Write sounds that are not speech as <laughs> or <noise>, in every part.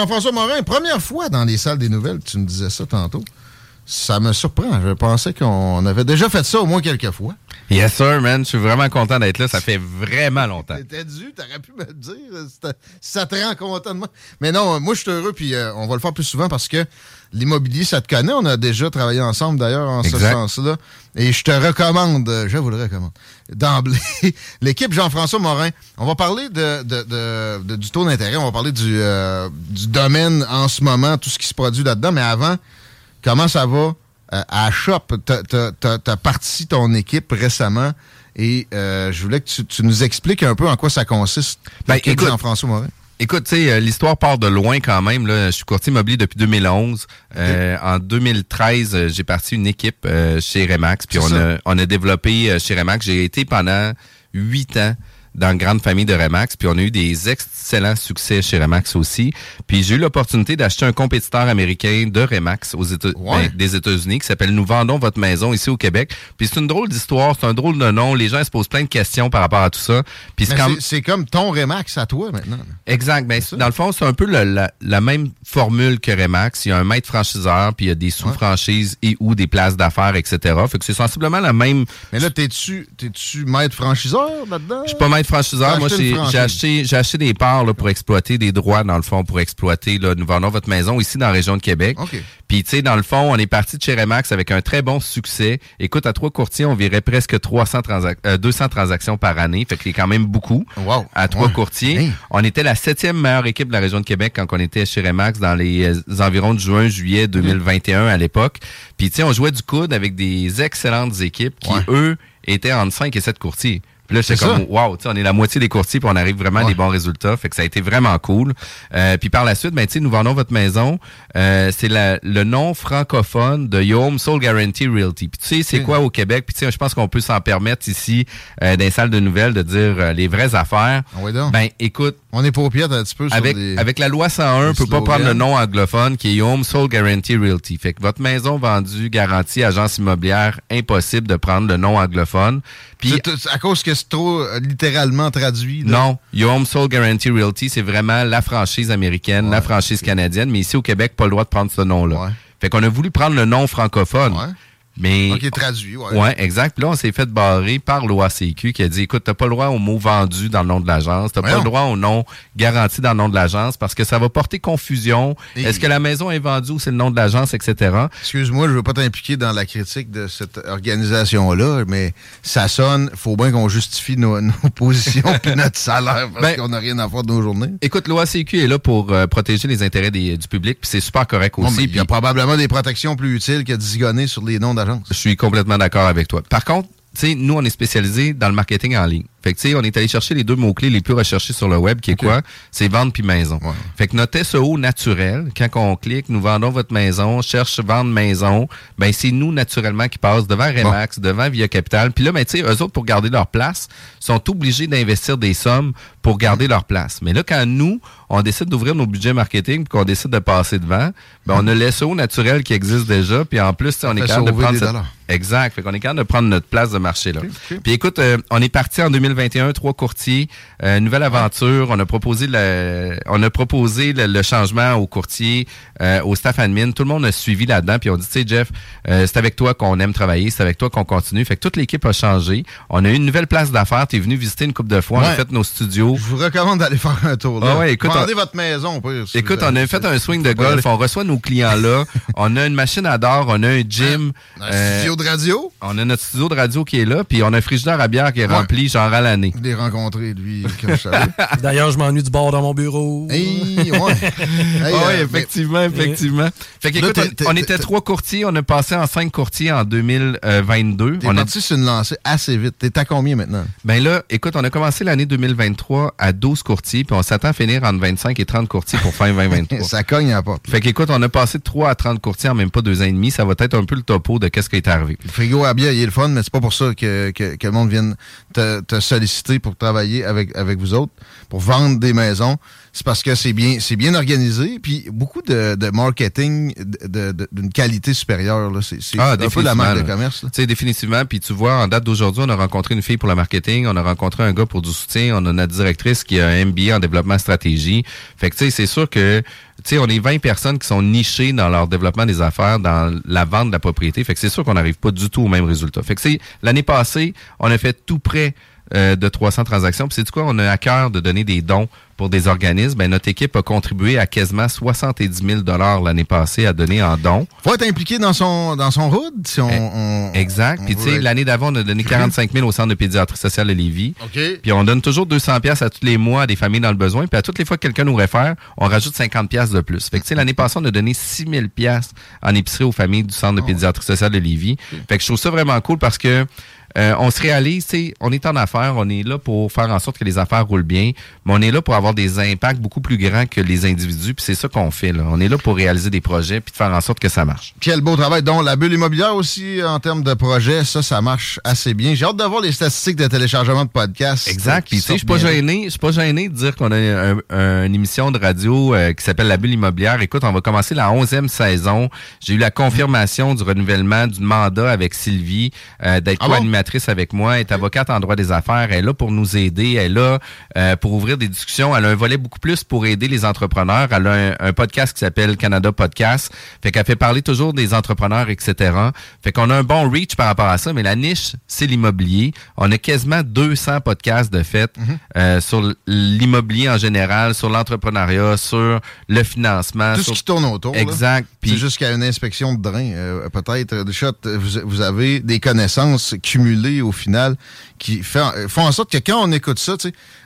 Jean-François Morin, première fois dans les salles des nouvelles, tu me disais ça tantôt. Ça me surprend. Je pensais qu'on avait déjà fait ça au moins quelques fois. Yes, sir, man. Je suis vraiment content d'être là. Ça fait vraiment longtemps. T'étais dû, t'aurais pu me le dire. Ça te rend content de moi. Mais non, moi, je suis heureux, puis euh, on va le faire plus souvent parce que l'immobilier, ça te connaît. On a déjà travaillé ensemble, d'ailleurs, en ce sens-là. Et je te recommande, euh, je vous le recommande, <laughs> d'emblée, l'équipe Jean-François Morin. On va parler de, de- de- de- du taux d'intérêt, on va parler du, euh, du domaine en ce moment, tout ce qui se produit là-dedans. Mais avant, comment ça va euh, à Shop? T'as- parti ton équipe récemment et euh, je voulais que tu, tu nous expliques un peu en quoi ça consiste. Ben, l'équipe écoute, Jean-François Morin. Écoute, tu sais, euh, l'histoire part de loin quand même. Là. Je suis courtier immobilier depuis 2011. Euh, en 2013, euh, j'ai parti une équipe euh, chez Remax. Puis on ça. a, on a développé euh, chez Remax. J'ai été pendant huit ans dans la grande famille de Remax. Puis on a eu des excellents succès chez Remax aussi. Puis j'ai eu l'opportunité d'acheter un compétiteur américain de Remax aux Éta- Ouais. ben, des États-Unis qui s'appelle Nous vendons votre maison ici au Québec. Puis c'est une drôle d'histoire, c'est un drôle de nom. Les gens se posent plein de questions par rapport à tout ça. Puis c'est C'est comme ton Remax à toi maintenant. Exact. Ben, dans le fond, c'est un peu le- la, la même formule que Remax. Il y a un maître franchiseur, puis il y a des sous-franchises et ou des places d'affaires, etc. Fait que c'est sensiblement la même. Mais là, t'es-tu t'es-tu maître franchiseur là-dedans? Je suis pas maître franchiseur. T'as Moi, j'ai acheté, j'ai acheté des parts là, pour exploiter des droits, dans le fond, pour exploiter. Là, nous vendons votre maison ici dans la région de Québec. OK. Puis, tu sais, dans le fond, on est parti de chez Remax avec un très bon succès. Écoute, à trois courtiers, on virait presque 300 transac- euh, 200 transactions par année. Fait que c'est quand même beaucoup. Wow. À trois Ouais. courtiers. Hey. On était la septième meilleure équipe de la région de Québec quand on était chez Remax dans les euh, environs de juin, juillet 2021 à l'époque. Puis, tu sais, on jouait du coude avec des excellentes équipes qui, Ouais. eux, étaient entre 5 et 7 courtiers. Puis là, j'étais C'est comme, ça. wow, tu sais, on est la moitié des courtiers, puis on arrive vraiment à des bons résultats. Fait que ça a été vraiment cool. Euh, puis par la suite, ben, tu sais, nous vendons votre maison. Euh, c'est le nom francophone de Yome Soul Guarantee Realty. Puis tu sais, c'est quoi au Québec? Puis tu sais, je pense qu'on peut s'en permettre ici, euh, dans les salles de nouvelles, de dire euh, les vraies affaires. Ah ouais donc. Ben, écoute, On est paupiètes un petit peu sur avec, des... avec la loi 101, on peut pas prendre le nom anglophone qui est Home Soul Guarantee Realty. Fait que votre maison vendue, garantie, agence immobilière, impossible de prendre le nom anglophone. Puis à cause que c'est trop euh, littéralement traduit. là. non, Your Home Soul Guarantee Realty, c'est vraiment la franchise américaine, Ouais, la franchise canadienne, mais ici au Québec, pas le droit de prendre ce nom-là. Ouais. Fait qu'on a voulu prendre le nom francophone. Ouais. Mais, Ok, traduit, ouais. Ouais, exact. Puis là, on s'est fait barrer par l'OACQ qui a dit, écoute, t'as pas le droit au mot vendu dans le nom de l'agence, t'as pas le droit au nom garanti dans le nom de l'agence parce que ça va porter confusion. Et- Est-ce que la maison est vendue ou c'est le nom de l'agence, etc. Excuse-moi, je veux pas t'impliquer dans la critique de cette organisation-là, mais ça sonne, faut bien qu'on justifie nos, <laughs> nos positions puis notre salaire parce Ben- qu'on n'a rien à faire de nos journées. Écoute, l'OACQ est là pour euh, protéger les intérêts des- du public, puis c'est super correct aussi. il y a probablement des protections plus utiles que de zigonner sur les noms Je suis complètement d'accord avec toi. Par contre, tu sais, nous, on est spécialisé dans le marketing en ligne. Fait que, tu sais, on est allé chercher les deux mots-clés les plus recherchés sur le web, qui est quoi? C'est vendre puis maison. Ouais. Fait que notre SEO naturel, quand on clique, nous vendons votre maison, cherche vendre maison, ben, c'est nous, naturellement, qui passe devant Remax, devant Via Capital. Puis là, ben, tu sais, eux autres, pour garder leur place, sont obligés d'investir des sommes pour garder leur place. Mais là, quand nous, on décide d'ouvrir nos budgets marketing puis qu'on décide de passer devant, ben, on a le SEO naturel qui existe déjà. Puis en plus, on est capable de prendre cette-. Exact. Fait qu'on est capable de prendre notre place de marché là. Puis écoute, euh, on est parti en 2021, trois courtiers, euh, nouvelle aventure. On a proposé le, on a proposé le, le changement aux courtiers, euh, au staff admin. Tout le monde a suivi là-dedans. Puis on dit, tu sais, Jeff, euh, c'est avec toi qu'on aime travailler, c'est avec toi qu'on continue. Fait que toute l'équipe a changé. On a eu une nouvelle place d'affaires. T'es venu visiter une couple de fois. On a fait nos studios. Je vous recommande d'aller faire un tour là. Ah ouais, écoute, Vendez on- votre maison, au pire, si Écoute, on a fait un swing de golf. On reçoit nos clients là. <laughs> on a une machine à d'or. On a un gym. Un euh, studio de radio? on a notre studio de radio qui est là, puis on a un frigidaire à bière qui est Ouais. rempli genre l'année. Je l'ai rencontré, lui, comme je savais. D'ailleurs, je m'ennuie du bord dans mon bureau. Hey, ouais. Hey, oui, euh, effectivement, effectivement. Fait que, écoute, on- était trois courtiers, on a passé en cinq courtiers en 2022. T'es On a, parti sur une lancée assez vite. T'es à combien maintenant? ben là, écoute, on a commencé l'année 2023 à 12 courtiers, puis on s'attend à finir entre 25 et 30 courtiers pour fin <laughs> 2023. Ça cogne à la porte. fait qu'écoute, on a passé de 3 à 30 courtiers en même pas deux ans et demi. Ça va être un peu le topo de qu'est-ce qui est arrivé. Le frigo à bière, il est le fun, mais c'est pas pour ça que, que, que le monde vienne te, te solliciter pour travailler avec, avec vous autres, pour vendre des maisons. C'est parce que c'est bien, c'est bien organisé, puis beaucoup de, de marketing de- de- d'une qualité supérieure. là. C'est Ah, un peu la marque de commerce. là. Tu sais, définitivement. Puis tu vois, en date d'aujourd'hui, on a rencontré une fille pour le marketing, on a rencontré un gars pour du soutien, on a notre directrice qui a un MBA en développement stratégie. Fait que tu sais, c'est sûr que tu sais, on est 20 personnes qui sont nichées dans leur développement des affaires, dans la vente de la propriété. Fait que c'est sûr qu'on n'arrive pas du tout au même résultat. Fait que c'est l'année passée, on a fait tout près euh, de 300 transactions. Puis c'est du quoi, on a à cœur de donner des dons pour des organismes. Ben, notre équipe a contribué à quasiment 70 000 l'année passée à donner en dons. Faut être impliqué dans son, dans son hood si on. Eh, on- Exact. on Puis tu sais, être- l'année d'avant, on a donné 45 000 au centre de pédiatrie sociale de Lévis. OK. Puis on donne toujours 200 pièces à tous les mois à des familles dans le besoin. Puis à toutes les fois que quelqu'un nous réfère, on rajoute 50 pièces de plus. Fait que tu sais, l'année passée, on a donné 6 000 pièces en épicerie aux familles du centre de pédiatrie sociale de Lévis. Fait que je trouve ça vraiment cool parce que euh, on se réalise, tu sais, on est en affaires, on est là pour faire en sorte que les affaires roulent bien, mais on est là pour avoir des impacts beaucoup plus grands que les individus. Puis c'est ça qu'on fait là. On est là pour réaliser des projets puis de faire en sorte que ça marche. Quel beau travail. Donc, la bulle immobilière aussi, en termes de projet, ça, ça marche assez bien. J'ai hâte de voir les statistiques de téléchargement de podcasts. Exact. Puis tu sais, je suis pas gêné, je suis pas gêné de dire qu'on a un- un- une émission de radio euh, qui s'appelle La Bulle immobilière. Écoute, on va commencer la 11e saison. J'ai eu la confirmation du renouvellement du mandat avec Sylvie euh, d'être Ah bon? Avec moi, elle est avocate en droit des affaires, elle est là pour nous aider, elle est là euh, pour ouvrir des discussions, elle a un volet beaucoup plus pour aider les entrepreneurs, elle a un, un podcast qui s'appelle Canada Podcast, fait qu'elle fait parler toujours des entrepreneurs, etc. Fait qu'on a un bon reach par rapport à ça, mais la niche, c'est l'immobilier. On a quasiment 200 podcasts de fait Mhm. euh, sur l'immobilier en général, sur l'entrepreneuriat, sur le financement. Tout sur- ce qui tourne autour. Exact. Puis jusqu'à une inspection de drain. euh, Peut-être, vous avez des connaissances cumulées au final qui fait, font en sorte que quand on écoute ça,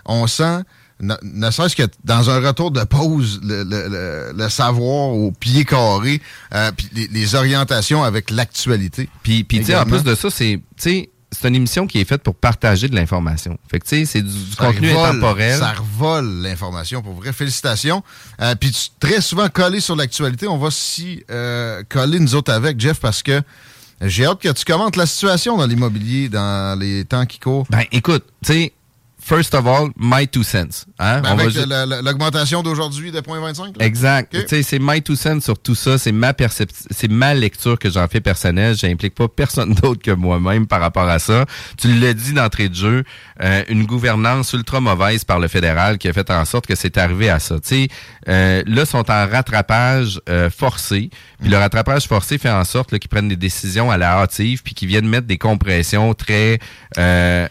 on sent, ne, ne serait-ce que dans un retour de pause, le, le- le- le savoir au pied carré, euh, puis les, les orientations avec l'actualité. Puis, puis tu sais, en plus de ça, c'est, c'est une émission qui est faite pour partager de l'information. Fait que, tu sais, c'est du, contenu revole- intemporel. Ça revole l'information, pour vrai. Félicitations. Euh, Puis très souvent collé sur l'actualité, on va s'y euh, coller nous autres avec, Jeff, parce que j'ai hâte que tu commentes la situation dans l'immobilier dans les temps qui courent. Ben, écoute, tu sais, first of all, my two cents. Hein? Ben, avec l'augmentation d'aujourd'hui de 0.25. là? Exact. Ok. Tu sais, c'est my two cents sur tout ça. C'est ma perception, c'est ma lecture que j'en fais personnelle. J'implique pas personne <laughs> d'autre que moi-même par rapport à ça. Tu l'as dit d'entrée de jeu, euh, une gouvernance ultra mauvaise par le fédéral qui a fait en sorte que c'est arrivé à ça. Tu sais, euh, là, ils sont en rattrapage euh, forcé. Puis le rattrapage forcé fait en sorte qu'ils prennent des décisions à la hâtive puis qu'ils viennent mettre des compressions très euh,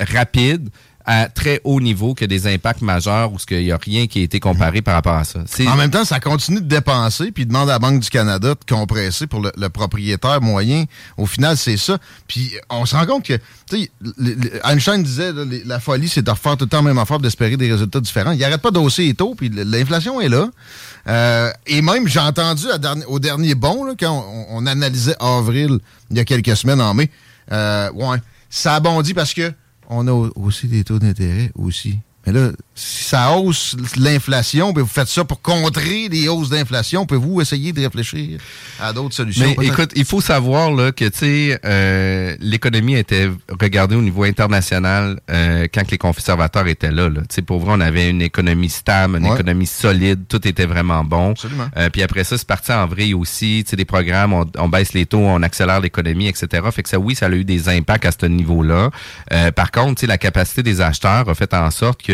rapides à très haut niveau que des impacts majeurs ou ce qu'il n'y a rien qui a été comparé par rapport à ça. En même temps, ça continue de dépenser, puis demande à la Banque du Canada de compresser pour le, propriétaire moyen. Au final, c'est ça. Puis on se rend compte que, tu sais, Einstein disait, là, la folie, c'est de refaire tout le temps la même affaire, d'espérer des résultats différents. Il arrête pas d'hausser les taux, puis l'inflation est là. Euh, et même, j'ai entendu au dernier bon, là, quand on, on analysait avril, il y a quelques semaines en mai, euh, ouais, ça a bondi parce que on a au- aussi des taux d'intérêt aussi. Mais là, si ça hausse l'inflation, puis vous faites ça pour contrer les hausses d'inflation, pouvez-vous essayer de réfléchir à d'autres solutions? Mais écoute, il faut savoir là, que tu sais, euh, l'économie était regardée au niveau international euh, quand les conservateurs étaient là. là. Tu sais, Pour vrai, on avait une économie stable, une Ouais. économie solide, tout était vraiment bon. Absolument. Euh, puis après ça, c'est parti en vrille aussi. Tu sais, des programmes, on, on baisse les taux, on accélère l'économie, etc. Fait que ça, oui, ça a eu des impacts à ce niveau-là. Euh, par contre, tu sais, la capacité des acheteurs a fait en sorte que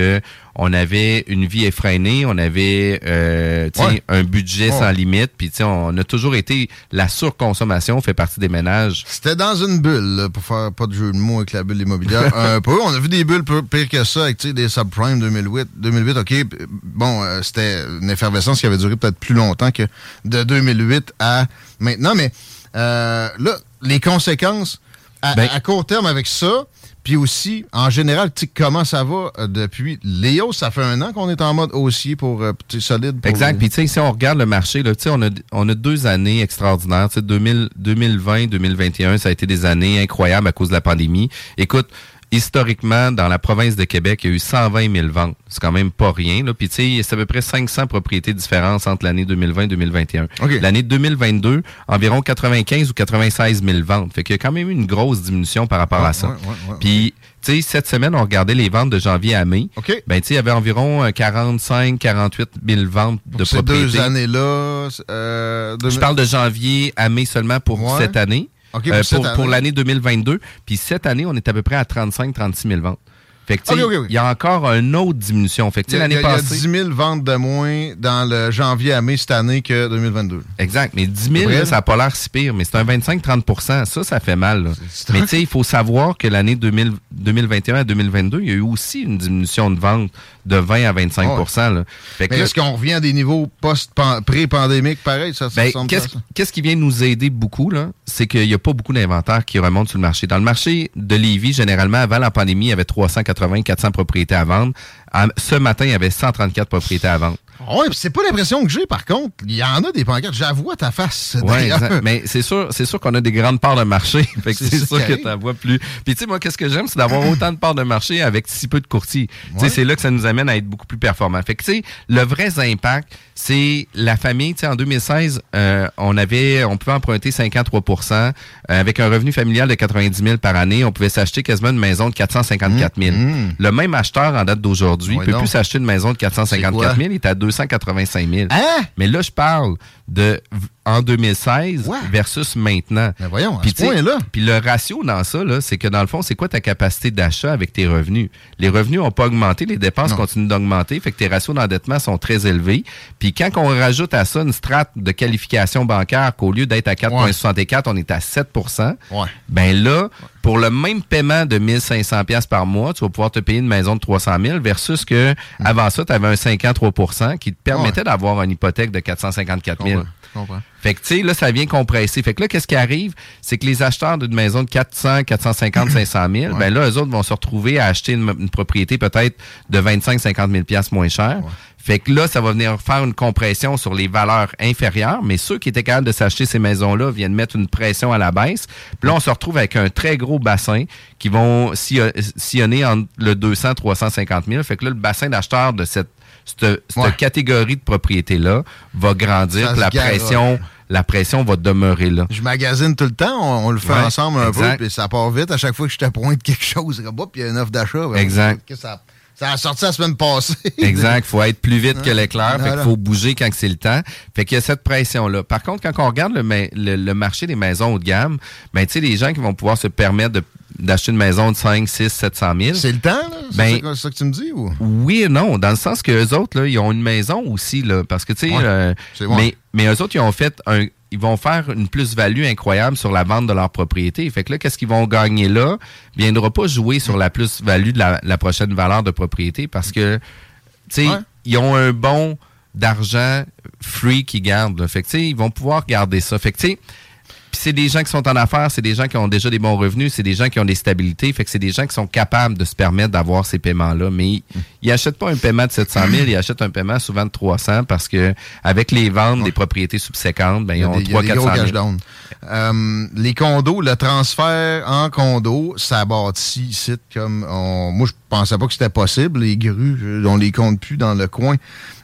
on avait une vie effrénée, on avait euh, Ouais. un budget Ouais. sans limite, puis on a toujours été la surconsommation fait partie des ménages. C'était dans une bulle, là, pour faire pas de jeu de mots avec la bulle immobilière. <laughs> un peu. On a vu des bulles pires que ça avec des subprimes 2008. 2008, OK. Bon, euh, c'était une effervescence qui avait duré peut-être plus longtemps que de 2008 à maintenant. Mais euh, là, les conséquences à, Ben- à court terme avec ça, puis aussi, en général, comment ça va euh, depuis Léo, ça fait un an qu'on est en mode haussier pour euh, solide. pour- Exact. Puis tu sais, si on regarde le marché, là, tu sais, on a on a deux années extraordinaires. Tu sais, 2000 2020, 2021, ça a été des années incroyables à cause de la pandémie. Écoute. Historiquement, dans la province de Québec, il y a eu 120 000 ventes. C'est quand même pas rien. Là. Puis, tu sais, c'est à peu près 500 propriétés différentes entre l'année 2020 et 2021. OK. L'année 2022, environ 95 ou 96 000 ventes. Fait qu'il y a quand même eu une grosse diminution par rapport Ouais, à ça. ouais, ouais, ouais, Puis, tu sais, cette semaine, on regardait les ventes de janvier à mai. OK. Ben, tu sais, il y avait environ euh, 45, 48 000 ventes de Ces propriétés. deux années-là. euh, Je 2000 parle de janvier à mai seulement pour cette année. OK, pour Euh, pour année. pour l'année 2022. Puis cette année, on est à peu près à 35-36 000 ventes. Fait que, il y a encore une autre diminution. Fait que, tu Il y a, l'année il y a passée. 10 000 ventes de moins dans le janvier à mai cette année que 2022. Exact. Mais 10 000, Vrai, là, ça n'a pas l'air si pire, mais c'est un 25-30% Ça, ça fait mal. là. Mais tu sais, il faut savoir que l'année 2000 2021 à 2022, il y a eu aussi une diminution de vente de 20 à 25 là. Fait que Mais est-ce qu'on revient à des niveaux post pré-pandémiques pareil? Ça, ça Ben, qu'est-ce ça? qu'est-ce qui vient nous aider beaucoup, là? C'est qu'il n'y a pas beaucoup d'inventaire qui remontent sur le marché. Dans le marché de Lévis, généralement, avant la pandémie, il y avait 380, 400 propriétés à vendre. En- ce matin, il y avait 134 propriétés à vendre. Oui, c'est pas l'impression que j'ai, par contre. Il y en a des pancartes. J'avoue ta face. Exact. mais c'est sûr, c'est sûr qu'on a des grandes parts de marché. <laughs> Fait que C'est sûr que tu vois plus. Puis tu sais, moi, qu'est-ce que j'aime, c'est d'avoir autant de parts de marché avec si peu de courtiers. Tu sais, c'est là que ça nous amène à être beaucoup plus performants. Fait que tu sais, le vrai impact, c'est la famille. Tu sais, en 2016, euh, on avait, on pouvait emprunter 53% euh, avec un revenu familial de 90 000 par année. On pouvait s'acheter quasiment une maison de 454 000. Mmh. Le même acheteur en date d'aujourd'hui Ouais, peut plus s'acheter une maison de C'est 454 quoi? 000. Il est à 285 000. Hein? Mais là, je parle de en 2016 Ouais. versus maintenant. Mais voyons, Puis point-là. Puis le ratio dans ça, là, c'est que dans le fond, c'est quoi ta capacité d'achat avec tes revenus? Les revenus n'ont pas augmenté, les dépenses Non. continuent d'augmenter, fait que tes ratios d'endettement sont très élevés. Puis quand on rajoute à ça une strate de qualification bancaire qu'au lieu d'être à 4,64, on est à 7 Ouais. ben là, pour le même paiement de 1500 pièces par mois, tu vas pouvoir te payer une maison de 300 000 versus que avant ça, tu avais un 53% qui te permettait d'avoir une hypothèque de 454 000. Comprends, comprends. Fait que, tu sais, là, ça vient compresser. Fait que là, qu'est-ce qui arrive? C'est que les acheteurs d'une maison de 400, 450, 500 000, ben là, eux autres vont se retrouver à acheter une, une propriété peut-être de 25, 50 000 piastres moins cher. Fait que là, ça va venir faire une compression sur les valeurs inférieures, mais ceux qui étaient capables de s'acheter ces maisons-là viennent mettre une pression à la baisse. Puis là, on se retrouve avec un très gros bassin qui vont sillon- sillonner entre le 200, 350 000. Fait que là, le bassin d'acheteurs de cette, cette, cette Ouais. catégorie de propriété-là va grandir. La pression la pression va demeurer là. Je magasine tout le temps, on, le fait Ouais, ensemble un exact. peu, puis ça part vite. À chaque fois que je te pointe quelque chose, puis il y a une offre d'achat. ben, Exact. que Ça, ça a sorti la semaine passée. <laughs> Exact. faut être plus vite que l'éclair. Fait qu'il Voilà. faut bouger quand c'est le temps. Fait qu'il y a cette pression-là. Par contre, quand on regarde le- le marché des maisons haut de gamme, ben, tu sais, les gens qui vont pouvoir se permettre de- d'acheter une maison de 5, 6, 700 000. C'est le temps, là? C'est Ben, ça, ça que tu me dis? Ou? Oui et non, dans le sens que eux autres, là, ils ont une maison aussi, là, parce que, tu sais, Ouais. euh, C'est mais, mais eux autres, ils ont fait un, ils vont faire une plus-value incroyable sur la vente de leur propriété. Fait que là, qu'est-ce qu'ils vont gagner là? Viendra pas jouer sur la plus-value de la, la prochaine valeur de propriété parce que, tu sais, Ouais. ils ont un bon d'argent free qu'ils gardent. là. Fait que, tu sais, ils vont pouvoir garder ça. Fait que, tu sais, puis c'est des gens qui sont en affaires, c'est des gens qui ont déjà des bons revenus, c'est des gens qui ont des stabilités, fait que c'est des gens qui sont capables de se permettre d'avoir ces paiements-là. Mais ils, ils achètent pas un paiement de 700 000, ils achètent un paiement souvent de 300 parce que avec les ventes des propriétés subséquentes, ben, ils a ont des, il y a 3 des gros 400 cash 000. down. Euh, les condos, le transfert en condo, ça bâtit ici comme on, moi je pensais pas que c'était possible. Les grues, on les compte plus dans le coin.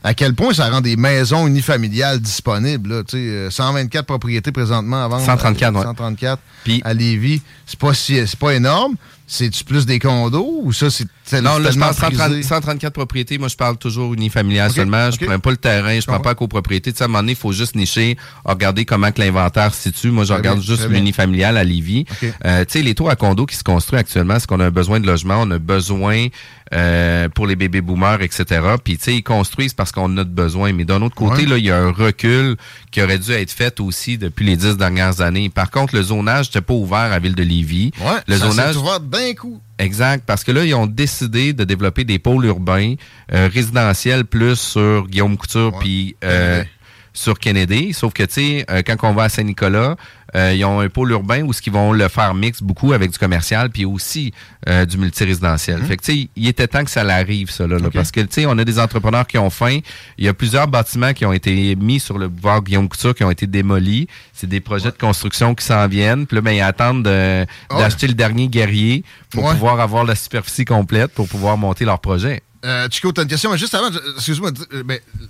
À quel point ça rend des maisons unifamiliales disponibles là, tu sais, euh, 124 propriétés présentement à vendre. 134, à, ouais. 134 Puis- à Lévis. C'est pas si c'est pas énorme. C'est-tu plus des condos ou ça c'est Non, là, je parle 130 prisé? 134 propriétés. Moi, je parle toujours unifamilial seulement. Je ok. prends pas le terrain, je prends comprends. pas la copropriété. Tu sais, à un moment donné, il faut juste nicher, regarder comment que l'inventaire se situe. Moi, je Très regarde bien, juste l'unifamilial à Lévis. Euh, tu sais, les tours à condos qui se construisent actuellement, c'est qu'on a besoin de logement, on a besoin euh, pour les bébés boomers, etc. Puis, tu sais, ils construisent parce qu'on a de besoin. Mais d'un autre côté, Ouais. là, il y a un recul qui aurait dû être fait aussi depuis les dix dernières années. Par contre, le zonage n'était pas ouvert à Ville de Lévis. Ouais, le ça zonage ouvert d'un coup. Exact, parce que là, ils ont décidé de développer des pôles urbains euh, résidentiels plus sur Guillaume Couture puis euh, sur Kennedy. Sauf que, tu sais, euh, quand on va à Saint-Nicolas, ils ont un pôle urbain où ce qu'ils vont le faire mix beaucoup avec du commercial puis aussi euh, du multirésidentiel. Fait que, tu sais, il était temps que ça l'arrive, ça, là, là, Mhm. Parce que, tu sais, on a des entrepreneurs qui ont faim. Il y a plusieurs bâtiments qui ont été mis sur le boulevard Guillaume Couture qui ont été démolis. C'est des projets de construction qui s'en viennent. Puis là, ben, ils attendent de- Ouais. d'acheter le dernier guerrier pour Ouais. pouvoir avoir la superficie complète pour pouvoir monter leur projet. Euh, Chico, t'as une question, mais juste avant, excuse-moi, euh,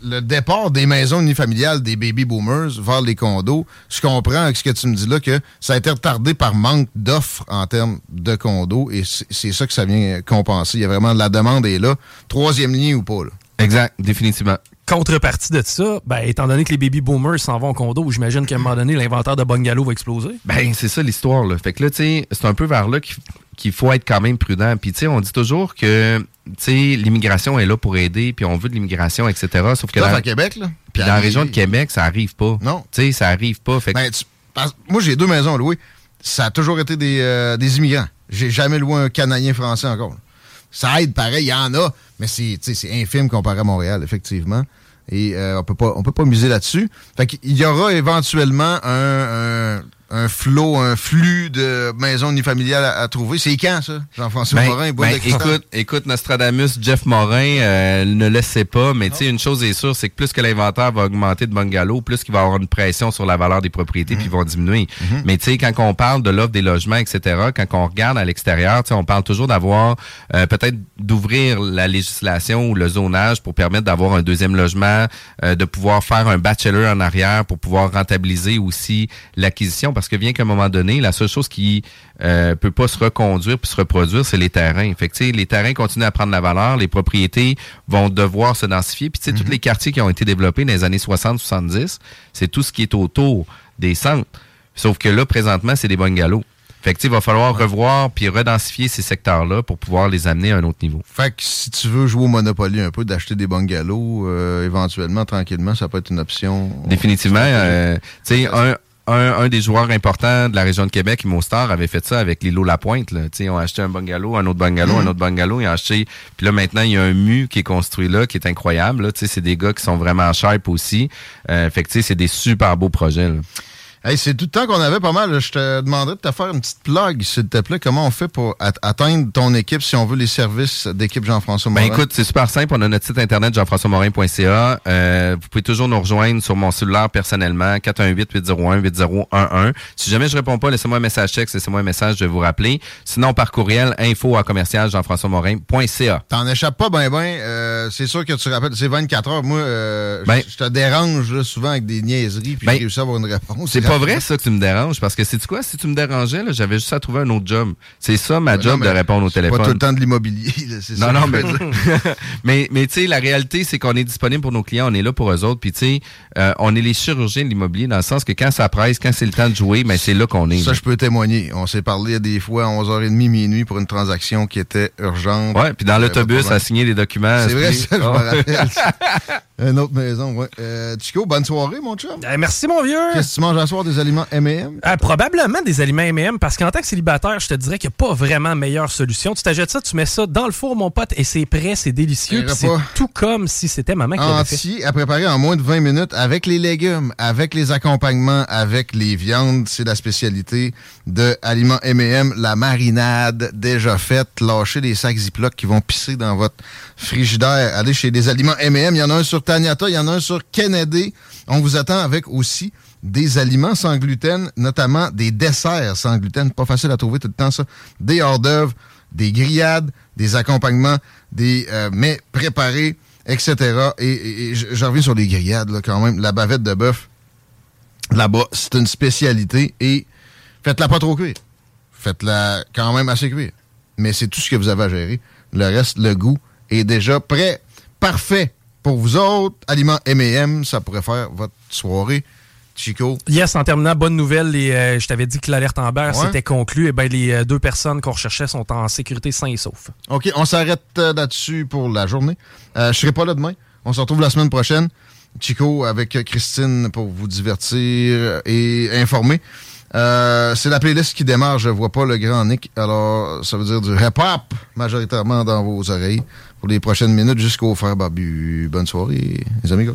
le départ des maisons unifamiliales des baby boomers vers les condos, je comprends avec ce que tu me dis là que ça a été retardé par manque d'offres en termes de condos et c'est ça que ça vient compenser. Il y a vraiment la demande est là. Troisième ligne ou pas, là? Exact, définitivement. Contrepartie de ça, ben, étant donné que les baby boomers s'en vont au condo, j'imagine qu'à un moment donné, l'inventaire de bungalow va exploser. Ben, c'est ça l'histoire, là. Fait que là, tu sais, c'est un peu vers là qu'il qu'il faut être quand même prudent. Puis, tu sais, on dit toujours que, tu sais, l'immigration est là pour aider, puis on veut de l'immigration, etc. Sauf que Sauf dans, à Québec, là. puis dans la région de Québec, ça arrive pas. Non. Tu sais, ça arrive pas. Fait Ben, tu- parce- moi, j'ai deux maisons à louer. Ça a toujours été des, euh, des immigrants. J'ai jamais loué un Canadien français encore. là. Ça aide, pareil, il y en a, mais c'est tu sais, c'est infime comparé à Montréal, effectivement. Et euh, on peut pas on peut pas miser là-dessus. Fait qu'il y aura éventuellement un, un, un flot, un flux de maisons unifamiliales à, à trouver. C'est quand, ça? Jean-François Ben, Morin, ben, écoute, écoute, Nostradamus, Jeff Morin euh, ne le sait pas, mais tu sais, une chose est sûre, c'est que plus que l'inventaire va augmenter de bungalows, plus qu'il va y avoir une pression sur la valeur des propriétés, puis ils vont diminuer. Mais tu sais, quand on parle de l'offre des logements, etc., quand on regarde à l'extérieur, tu sais, on parle toujours d'avoir euh, peut-être d'ouvrir la législation ou le zonage pour permettre d'avoir un deuxième logement, euh, de pouvoir faire un bachelor en arrière pour pouvoir rentabiliser aussi l'acquisition, parce que bien qu'à un moment donné, la seule chose qui euh, peut pas se reconduire puis se reproduire, c'est les terrains. Fait que, les terrains continuent à prendre la valeur, les propriétés vont devoir se densifier. Puis tu sais, tous les quartiers qui ont été développés dans les années 60-70, c'est tout ce qui est autour des centres. Sauf que là, présentement, c'est des bungalows. Fait que, il va falloir revoir puis redensifier ces secteurs-là pour pouvoir les amener à un autre niveau. Fait que si tu veux jouer au Monopoly un peu, d'acheter des bungalows, euh, éventuellement, tranquillement, ça peut être une option. Définitivement. euh, tu sais, un, un, un des joueurs importants de la région de Québec, Imostar, avait fait ça avec l'îlot La Pointe. Là. Ils ont acheté un bungalow, un autre bungalow, un autre bungalow. Ils ont acheté. Puis là, maintenant, il y a un mu qui est construit là, qui est incroyable. Là. Tu sais, C'est des gars qui sont vraiment sharp aussi. Euh, fait que tu sais, c'est des super beaux projets. Là. Hey, c'est tout le temps qu'on avait pas mal. Je te demanderais de te faire une petite plug, s'il te plaît. Comment on fait pour atteindre ton équipe si on veut les services d'équipe Jean-François Ben Morin? écoute, c'est super simple. On a notre site internet jean-françois-morin.ca. Euh, vous pouvez toujours nous rejoindre sur mon cellulaire personnellement, 418-801-8011. Si jamais je réponds pas, laissez-moi un message texte, laissez-moi un message, je vais vous rappeler. Sinon, par courriel, info à commercial jean-françois-morin.ca. T'en échappes pas ben ben. Euh, c'est sûr que tu rappelles, c'est 24 heures. Moi, euh, Ben- je je te dérange là, souvent avec des niaiseries puis Ben, j'ai réussi à avoir une réponse. <laughs> C'est pas vrai? Ça que tu me déranges parce que c'est tu quoi? Si tu me dérangeais là, j'avais juste à trouver un autre job. C'est ça ma job non, mais de répondre au c'est téléphone. Pas tout le temps de l'immobilier. <laughs> là, c'est ça Non, non, mais, <laughs> mais, mais tu sais, la réalité, c'est qu'on est disponible pour nos clients, on est là pour eux autres. Puis, tu sais, euh, on est les chirurgiens de l'immobilier dans le sens que quand ça presse, quand c'est le temps de jouer, ben, c'est là qu'on est. Ça, là. je peux témoigner. On s'est parlé des fois à 11h30, minuit pour une transaction qui était urgente. Ouais, puis dans Euh, l'autobus, à signer les documents. C'est vrai, ça, je me Ah. rappelle. <laughs> Une autre maison, ouais. Euh, Chico, bonne soirée, mon chum. Eh, merci, mon vieux. Qu'est-ce que tu manges à soir? Des aliments M&M? Euh, probablement des aliments M&M parce qu'en tant que célibataire, je te dirais qu'il n'y a pas vraiment meilleure solution. Tu t'achètes ça, tu mets ça dans le four, mon pote, et c'est prêt, c'est délicieux. C'est tout comme si c'était maman qui l'avait fait. Entier à préparer en moins de 20 minutes avec les légumes, avec les accompagnements, avec les viandes. C'est la spécialité de Aliments M&M. La marinade déjà faite. Lâchez les sacs Ziploc qui vont pisser dans votre frigidaire. Allez chez les Aliments M&M. Il y en a un sur Taniata, il y en a un sur Kennedy. On vous attend avec aussi des aliments sans gluten, notamment des desserts sans gluten. Pas facile à trouver tout le temps, ça. Des hors d'œuvre, des grillades, des accompagnements, des euh, mets préparés, etc. Et, et- et je reviens sur les grillades, là, quand même. La bavette de bœuf, là-bas, c'est une spécialité. Et faites-la pas trop cuire. Faites-la quand même assez cuire. Mais c'est tout ce que vous avez à gérer. Le reste, le goût est déjà prêt. Parfait. Pour vous autres, aliments M&M, ça pourrait faire votre soirée. Chico, Yes, en terminant, bonne nouvelle, les, euh, je t'avais dit que l'alerte Amber Ouais. c'était conclu. Et ben les euh, deux personnes qu'on recherchait sont en sécurité sains et saufs. OK, on s'arrête euh, là-dessus pour la journée. Euh, je serai pas là demain. On se retrouve la semaine prochaine. Chico avec Christine pour vous divertir et informer. Euh, c'est la playlist qui démarre. Je vois pas le grand Nick. Alors, ça veut dire du hip-hop majoritairement dans vos oreilles pour les prochaines minutes jusqu'au frère Babu. Bonne soirée, les amigos.